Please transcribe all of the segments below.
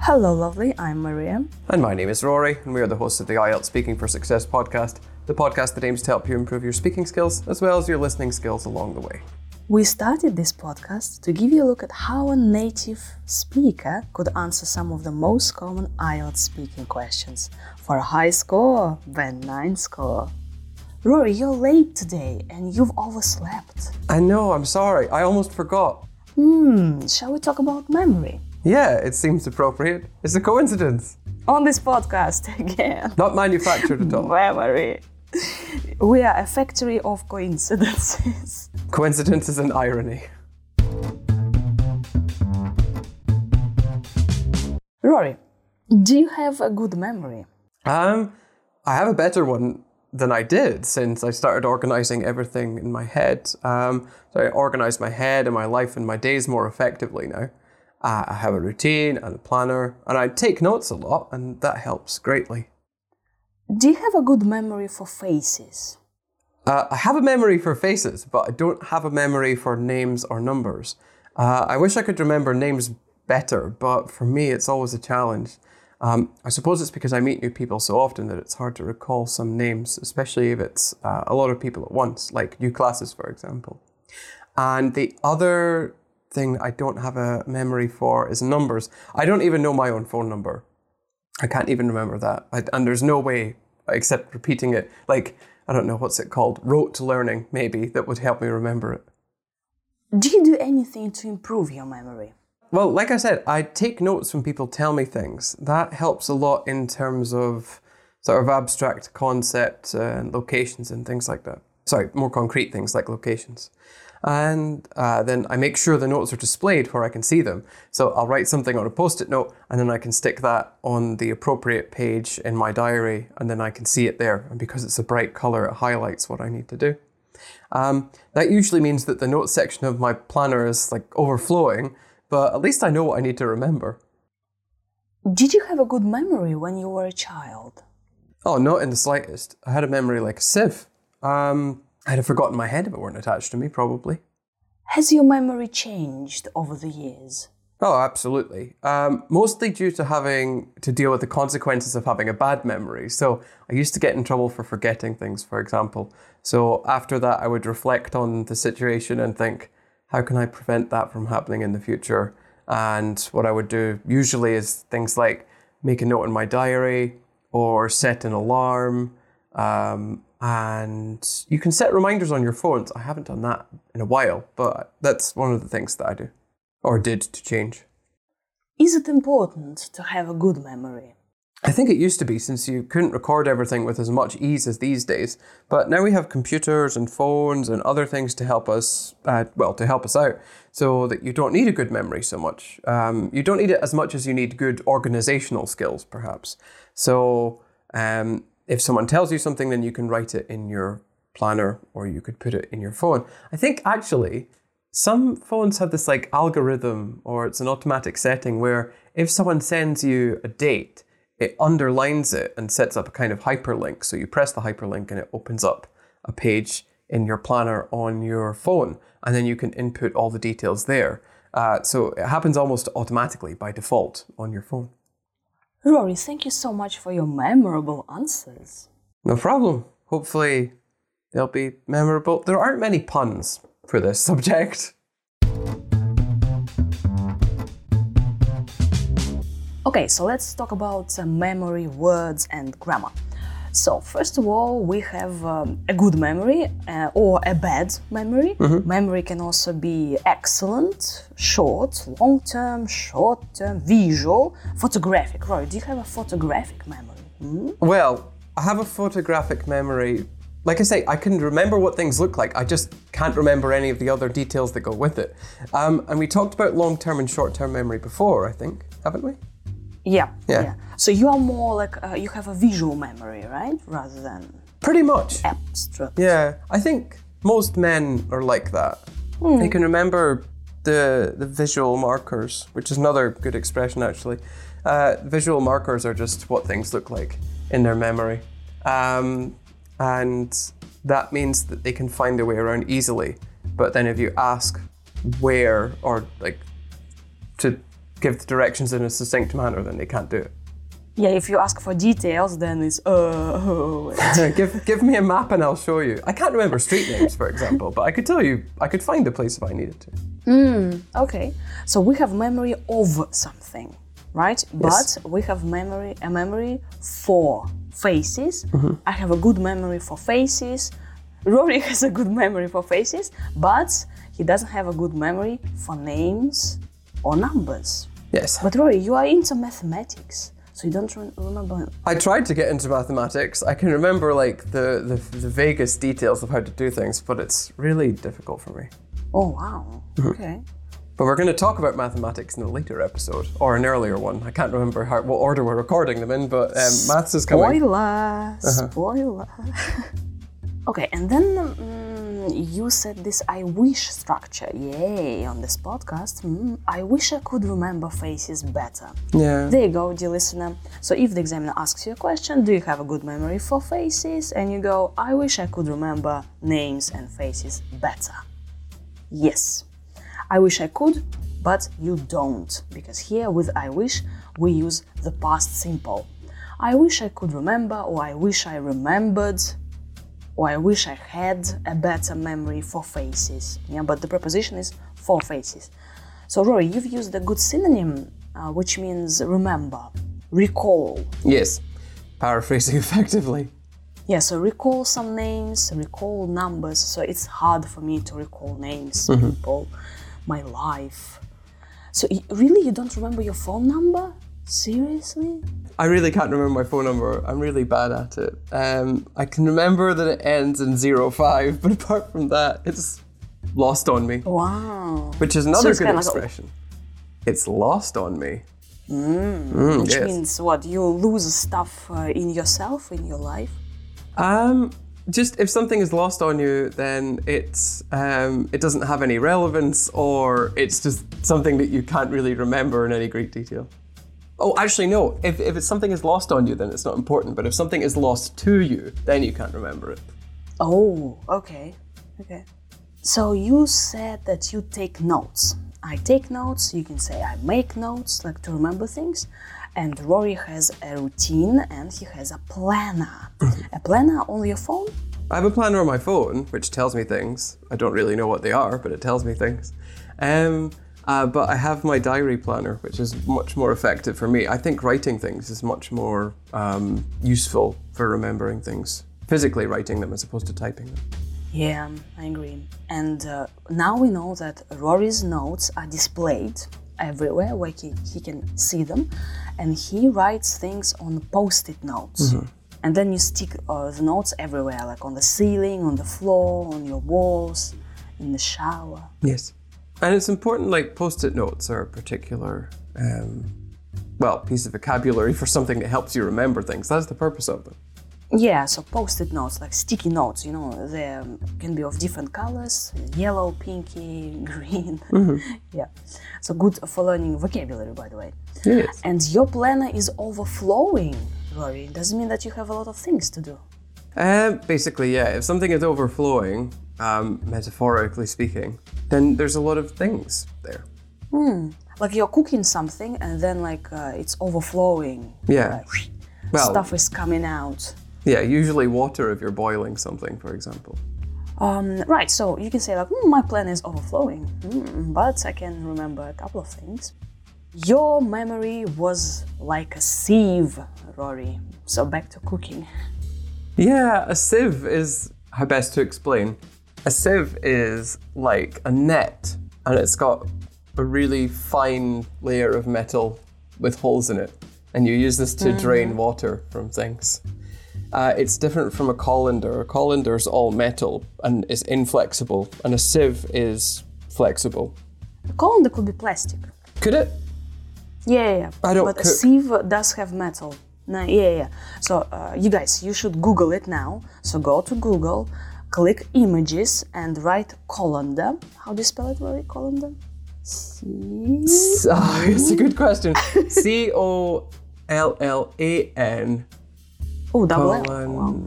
Hello, lovely. I'm Maria. And my name is Rory, and we are the hosts of the IELTS Speaking for Success podcast, the podcast that aims to help you improve your speaking skills as well as your listening skills along the way. We started this podcast to give you a look at how a native speaker could answer some of the most common IELTS speaking questions for a high score, band 9 score. Rory, you're late today and you've overslept. I know, I'm sorry, I almost forgot. Hmm, shall we talk about memory? Yeah, it seems appropriate. It's a coincidence. On this podcast again. Not manufactured at all. Memory. We are a factory of coincidences. Coincidences and irony. Rory, do you have a good memory? Um, I have a better one than I did since I started organizing everything in my head. Um, so I organize my head and my life and my days more effectively now. Uh, I have a routine and a planner, and I take notes a lot, and that helps greatly. Do you have a good memory for faces? Uh, I have a memory for faces, but I don't have a memory for names or numbers. Uh, I wish I could remember names better, but for me, it's always a challenge. Um, I suppose it's because I meet new people so often that it's hard to recall some names, especially if it's uh, a lot of people at once, like new classes, for example. And the other thing I don't have a memory for is numbers. I don't even know my own phone number. I can't even remember that. I, and there's no way, except repeating it, like, I don't know, what's it called? Rote learning, maybe, that would help me remember it. Do you do anything to improve your memory? Well, like I said, I take notes when people tell me things. That helps a lot in terms of sort of abstract concepts and locations and things like that. Sorry, more concrete things like locations. And uh, then I make sure the notes are displayed where I can see them. So I'll write something on a post it note and then I can stick that on the appropriate page in my diary and then I can see it there. And because it's a bright color, it highlights what I need to do. Um, that usually means that the notes section of my planner is like overflowing, but at least I know what I need to remember. Did you have a good memory when you were a child? Oh, not in the slightest. I had a memory like a sieve. Um, I'd have forgotten my head if it weren't attached to me, probably. Has your memory changed over the years? Oh, absolutely. Um, mostly due to having to deal with the consequences of having a bad memory. So I used to get in trouble for forgetting things, for example. So after that, I would reflect on the situation and think, how can I prevent that from happening in the future? And what I would do usually is things like make a note in my diary or set an alarm. Um, and you can set reminders on your phones. I haven't done that in a while, but that's one of the things that I do or did to change. Is it important to have a good memory? I think it used to be since you couldn't record everything with as much ease as these days. But now we have computers and phones and other things to help us, uh, well, to help us out, so that you don't need a good memory so much. Um, you don't need it as much as you need good organizational skills, perhaps. So um, if someone tells you something, then you can write it in your planner or you could put it in your phone. I think actually some phones have this like algorithm or it's an automatic setting where if someone sends you a date, it underlines it and sets up a kind of hyperlink. So you press the hyperlink and it opens up a page in your planner on your phone, and then you can input all the details there. Uh, so it happens almost automatically by default on your phone. Rory, thank you so much for your memorable answers. No problem. Hopefully, they'll be memorable. There aren't many puns for this subject. Okay, so let's talk about uh, memory, words, and grammar. So, first of all, we have um, a good memory uh, or a bad memory. Memory can also be excellent, short, long term, short term, visual, photographic. Rory, do you have a photographic memory? Hmm? Well, I have a photographic memory. Like I say, I can remember what things look like. I just can't remember any of the other details that go with it. Um, and we talked about long term and short term memory before, I think, haven't we? Yeah, Yeah. So you are more like uh, you have a visual memory, right, rather than Pretty much. abstract. Yeah, I think most men are like that. They can remember the the visual markers, which is another good expression actually. Uh, visual markers are just what things look like in their memory, um, and that means that they can find their way around easily. But then if you ask where or like to give the directions in a succinct manner, then they can't do it. Yeah, if you ask for details, then it's uh. oh, give give me a map and I'll show you. I can't remember street names, for example, but I could tell you. I could find the place if I needed to. okay, so we have memory of something, right? Yes. But we have memory a memory for faces. Mm-hmm. I have a good memory for faces. Rory has a good memory for faces, but he doesn't have a good memory for names or numbers. Yes. But Rory, you are into mathematics, so you don't remember. I tried to get into mathematics. I can remember like the, the the vaguest details of how to do things, but it's really difficult for me. Oh wow. Mm-hmm. Okay. But we're going to talk about mathematics in a later episode or an earlier one. I can't remember how, what order we're recording them in, but um, maths is coming. Spoiler. Spoiler. okay, and then mm, you said this I wish structure. Yay, on this podcast. Mm, I wish I could remember faces better. Yeah. There you go, dear listener. So if the examiner asks you a question, do you have a good memory for faces? And you go, I wish I could remember names and faces better. Yes, I wish I could, but you don't, because here with I wish we use the past simple. I wish I could remember, or I wish I remembered, or I wish I had a better memory for faces. Yeah, but the preposition is for faces. So, Rory, you've used a good synonym, uh, which means remember, recall. Yes. Paraphrasing effectively. Yeah, so recall some names, recall numbers. So it's hard for me to recall names, people, my life. So really, you don't remember your phone number? Seriously? I really can't remember my phone number. I'm really bad at it. Um, I can remember that it ends in zero five, but apart from that, it's lost on me. Wow. Which is another it's good kinda like a- expression. It's lost on me. Mm, Which yes. means what? You lose stuff uh, in yourself, in your life? Um, just if something is lost on you, then it's um, it doesn't have any relevance, or it's just something that you can't really remember in any great detail. Oh, actually, no. If, if it's something is lost on you, then it's not important. But if something is lost to you, then you can't remember it. Oh, okay. Okay. So you said that you take notes. I take notes, you can say I make notes, like to remember things. And Rory has a routine and he has a planner. a planner on your phone? I have a planner on my phone which tells me things. I don't really know what they are, but it tells me things. Um, uh, but I have my diary planner, which is much more effective for me. I think writing things is much more um, useful for remembering things. Physically writing them as opposed to typing them. Yeah, I agree. And uh, now we know that Rory's notes are displayed everywhere where he, he can see them. And he writes things on post it notes. And then you stick uh, the notes everywhere, like on the ceiling, on the floor, on your walls, in the shower. Yes. And it's important, like post it notes are a particular, um, well, piece of vocabulary for something that helps you remember things. That's the purpose of them. Yeah, so post-it notes, like sticky notes, you know, they um, can be of different colors, yellow, pinky, green. yeah, so good for learning vocabulary, by the way. Yes. And your planner is overflowing, Rory. Doesn't mean that you have a lot of things to do. Um, basically, yeah, if something is overflowing, um, metaphorically speaking, then there's a lot of things there. Like you're cooking something and then like uh, it's overflowing. Yeah. Like, Well, stuff is coming out. yeah, usually water if you're boiling something, for example. Um, right, so you can say like, "Hmm, my plan is overflowing, Hmm, but I can remember a couple of things. Your memory was like a sieve, Rory. So back to cooking. Yeah, a sieve is how best to explain. A sieve is like a net, and it's got a really fine layer of metal with holes in it, and you use this to drain water from things. Uh, it's different from a colander. A colander is all metal and is inflexible, and a sieve is flexible. A colander could be plastic. Could it? Yeah, yeah, yeah. I don't But a sieve does have metal. No, yeah, yeah. So uh, you guys, you should Google it now. So go to Google, click images, and write colander. How do you spell it, Rory? Colander. C. Ah, it's a good question. C O L L A N Oh, double L. Wow.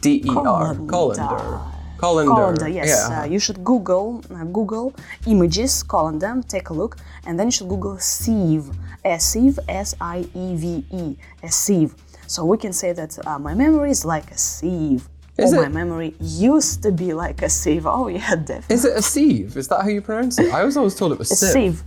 D E R. Colander. Colander. Colander, yes. Yeah. Uh, you should Google uh, Google images, colander, take a look, and then you should Google sieve, a sieve, S I E V E, a sieve. So we can say that uh, my memory is like a sieve. Is or it? my memory used to be like a sieve. Oh yeah, definitely. Is it a sieve? Is that how you pronounce it? I was always told it was A sieve. sieve.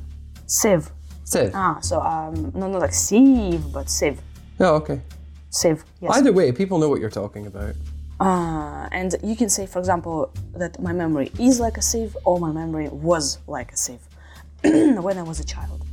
Sieve. Sieve. Ah, so um, no, not like sieve, but sieve. Oh, okay. Sieve. Yes. Either way, people know what you're talking about. Uh, and you can say, for example, that my memory is like a sieve or my memory was like a sieve when I was a child.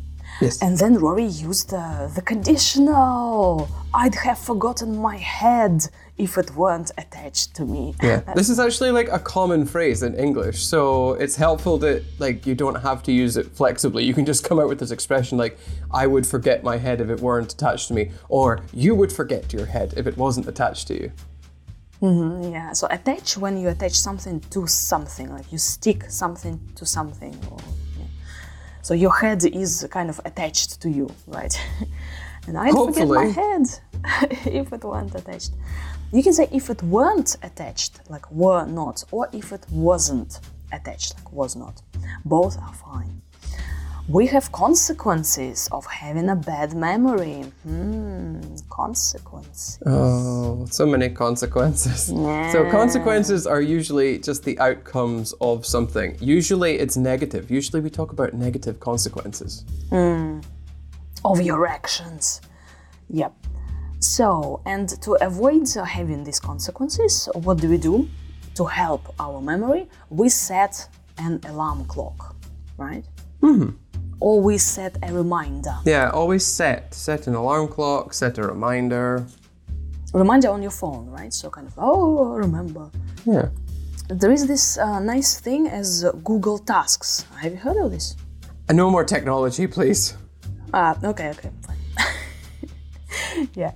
Yes. And then Rory used the, the conditional. I'd have forgotten my head if it weren't attached to me. Yeah, this is actually like a common phrase in English, so it's helpful that like you don't have to use it flexibly. You can just come out with this expression like "I would forget my head if it weren't attached to me," or "You would forget your head if it wasn't attached to you." Mm-hmm, yeah, so attach when you attach something to something, like you stick something to something. Or, yeah. So your head is kind of attached to you, right? and I'd forget my head if it weren't attached. You can say if it weren't attached, like were not, or if it wasn't attached, like was not. Both are fine. We have consequences of having a bad memory. Hmm, consequences. Oh, so many consequences. So consequences are usually just the outcomes of something. Usually it's negative. Usually we talk about negative consequences. of your actions. Yep. So, and to avoid uh, having these consequences, what do we do? To help our memory, we set an alarm clock, right? Mm-hmm. Or we set a reminder. Yeah, always set. Set an alarm clock, set a reminder. Reminder on your phone, right? So, kind of, oh, remember. Yeah. There is this uh, nice thing as uh, Google Tasks. Have you heard of this? And no more technology, please. Ah, okay, okay, fine. yeah.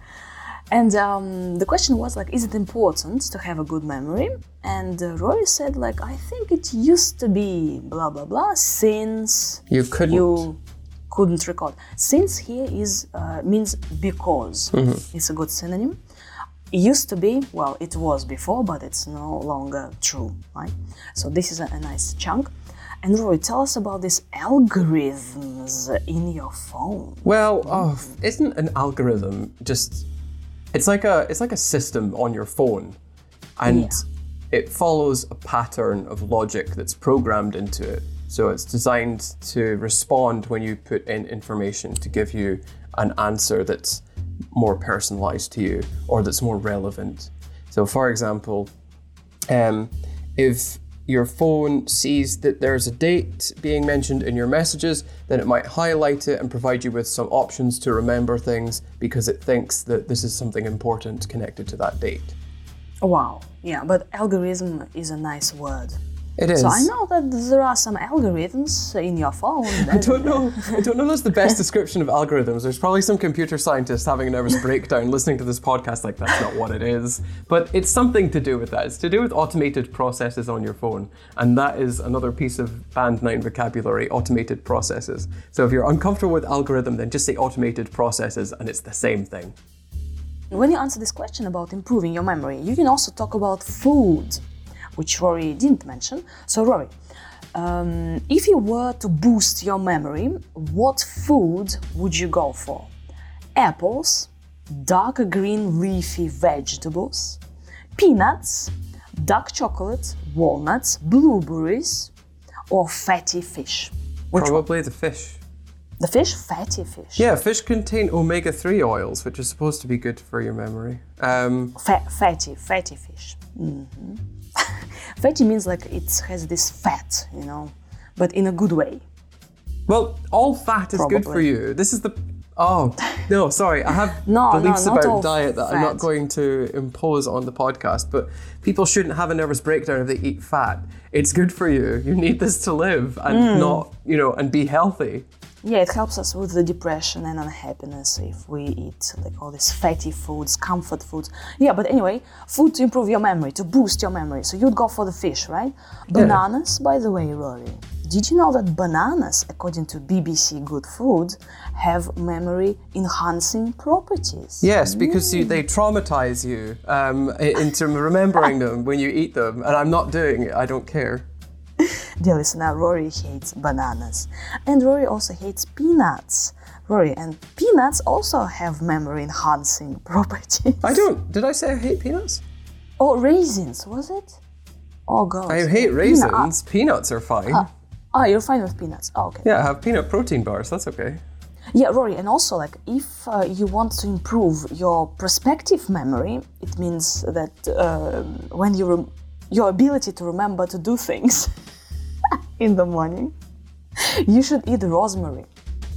And um, the question was like, is it important to have a good memory? And uh, Rory said like, I think it used to be blah blah blah since You couldn't. you couldn't record. Since here is uh, means because. It's a good synonym. It used to be well, it was before, but it's no longer true, right? So this is a, a nice chunk. And Rory, tell us about these algorithms in your phone. Well, oh, isn't an algorithm just? It's like a it's like a system on your phone, and it follows a pattern of logic that's programmed into it. So it's designed to respond when you put in information to give you an answer that's more personalized to you or that's more relevant. So, for example, um, if your phone sees that there's a date being mentioned in your messages, then it might highlight it and provide you with some options to remember things because it thinks that this is something important connected to that date. Wow, yeah, but algorithm is a nice word. It is. So I know that there are some algorithms in your phone. I don't know. I don't know. That's the best description of algorithms. There's probably some computer scientist having a nervous breakdown listening to this podcast. Like that's not what it is, but it's something to do with that. It's to do with automated processes on your phone, and that is another piece of Band Nine vocabulary: automated processes. So if you're uncomfortable with algorithm, then just say automated processes, and it's the same thing. When you answer this question about improving your memory, you can also talk about food, which Rory didn't mention. So, Rory, um, if you were to boost your memory, what food would you go for? Apples, dark green leafy vegetables, peanuts, dark chocolate, walnuts, blueberries, or fatty fish? Which one? Probably the fish. The fish? Fatty fish. Yeah, fish contain omega three oils, which is supposed to be good for your memory. Um, Fa- fatty, fatty fish. hmm fatty means like it has this fat, you know, but in a good way. Well, all fat is good for you. This is the. Oh, no, sorry. I have No, no, beliefs not about diet that I'm not going to impose on the podcast, but people shouldn't have a nervous breakdown if they eat fat. It's good for you. You need this to live and Mm. not, you know, and be healthy. Yeah, it helps us with the depression and unhappiness if we eat like all these fatty foods, comfort foods. Yeah, but anyway, food to improve your memory, to boost your memory. So you'd go for the fish, right? Bananas, by the way, Rory. did you know that bananas, according to BBC Good Food, have memory enhancing properties? Yes, because you, they traumatize you um, into remembering them when you eat them, and I'm not doing it. I don't care. Dear listener, Rory hates bananas. And Rory also hates peanuts. Rory, and peanuts also have memory enhancing properties. I don't. Did I say I hate peanuts? Oh, raisins, was it? Oh, God. I hate raisins. Peanuts are fine. Ah, you're fine with peanuts. Oh, okay. Yeah, I have peanut protein bars. That's okay. Yeah, Rory, and also like if uh, you want to improve your prospective memory, it means that uh, when you rem- your ability to remember to do things in the morning, you should eat rosemary.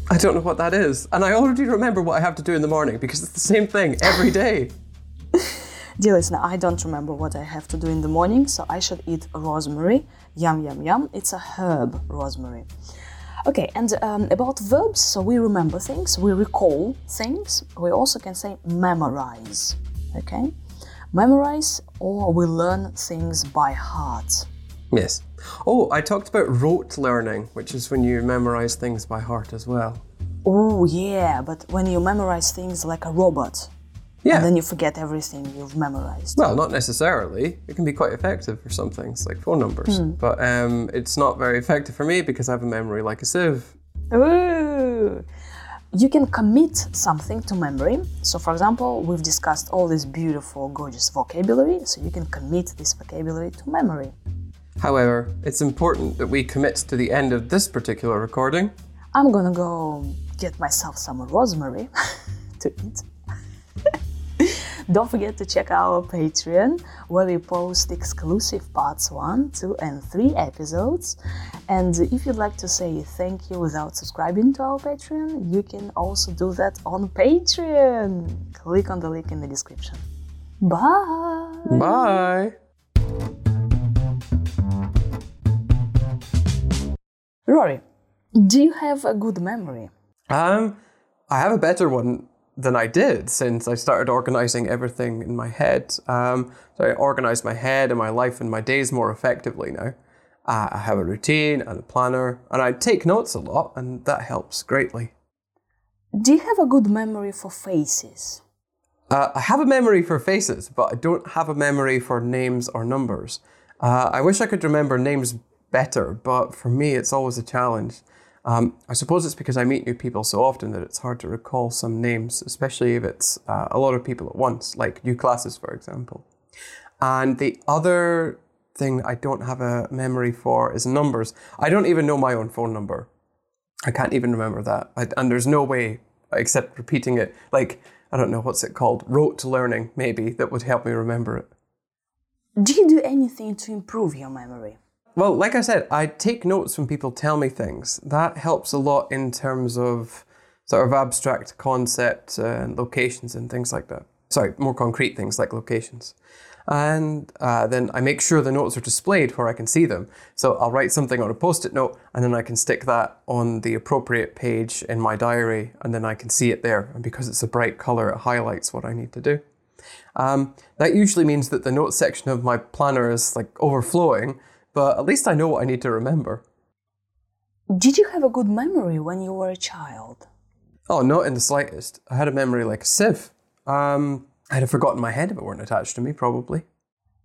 I don't know what that is, and I already remember what I have to do in the morning because it's the same thing every day. Dear listener, I don't remember what I have to do in the morning, so I should eat rosemary. Yum, yum, yum. It's a herb, rosemary. Okay, and um, about verbs, so we remember things, we recall things. We also can say memorize. Okay? Memorize or we learn things by heart. Yes. Oh, I talked about rote learning, which is when you memorize things by heart as well. Oh, yeah, but when you memorize things like a robot, Yeah. and then you forget everything you've memorized. Well, not necessarily. It can be quite effective for some things, like phone numbers. But um, it's not very effective for me because I have a memory like a sieve. Ooh. You can commit something to memory. So, for example, we've discussed all this beautiful, gorgeous vocabulary, so you can commit this vocabulary to memory. However, it's important that we commit to the end of this particular recording. I'm gonna go get myself some rosemary to eat. Don't forget to check our Patreon where we post exclusive parts 1, 2, and 3 episodes. And if you'd like to say thank you without subscribing to our Patreon, you can also do that on Patreon. Click on the link in the description. Bye! Bye. Rory, do you have a good memory? Um, I have a better one than I did since I started organizing everything in my head. Um, so I organize my head and my life and my days more effectively now. Uh, I have a routine and a planner, and I take notes a lot, and that helps greatly. Do you have a good memory for faces? Uh, I have a memory for faces, but I don't have a memory for names or numbers. Uh, I wish I could remember names better, but for me, it's always a challenge. Um, I suppose it's because I meet new people so often that it's hard to recall some names, especially if it's uh, a lot of people at once, like new classes, for example. And the other thing I don't have a memory for is numbers. I don't even know my own phone number. I can't even remember that. I, and there's no way, except repeating it, like, I don't know, what's it called? Rote learning, maybe, that would help me remember it. Do you do anything to improve your memory? Well, like I said, I take notes when people tell me things. That helps a lot in terms of sort of abstract concepts and locations and things like that. Sorry, more concrete things like locations. And uh, then I make sure the notes are displayed where I can see them. So I'll write something on a post it note and then I can stick that on the appropriate page in my diary and then I can see it there. And because it's a bright color, it highlights what I need to do. Um, that usually means that the notes section of my planner is like overflowing, but at least I know what I need to remember. Did you have a good memory when you were a child? Oh, not in the slightest. I had a memory like a sieve. Um, I'd have forgotten my head if it weren't attached to me, probably.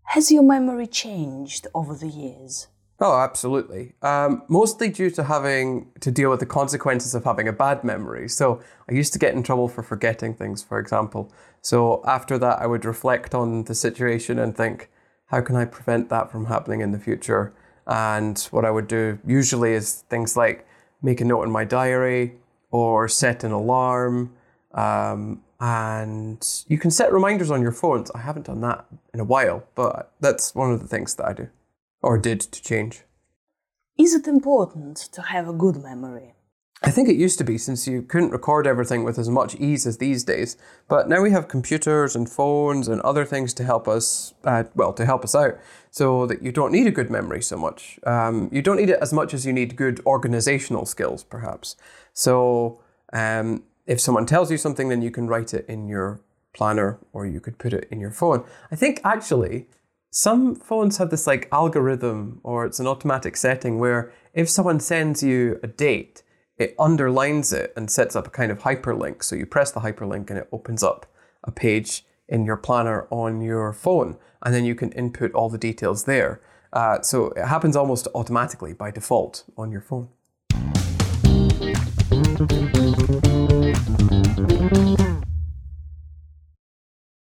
Has your memory changed over the years? Oh, absolutely. Um, mostly due to having to deal with the consequences of having a bad memory. So I used to get in trouble for forgetting things, for example. So after that, I would reflect on the situation and think, how can I prevent that from happening in the future? And what I would do usually is things like make a note in my diary or set an alarm. Um, and you can set reminders on your phones. I haven't done that in a while, but that's one of the things that I do or did to change. Is it important to have a good memory? I think it used to be since you couldn't record everything with as much ease as these days. But now we have computers and phones and other things to help us, uh, well, to help us out, so that you don't need a good memory so much. Um, you don't need it as much as you need good organizational skills, perhaps. So um, if someone tells you something, then you can write it in your planner or you could put it in your phone. I think actually, some phones have this like algorithm or it's an automatic setting where if someone sends you a date, it underlines it and sets up a kind of hyperlink. So you press the hyperlink and it opens up a page in your planner on your phone, and then you can input all the details there. Uh, so it happens almost automatically by default on your phone.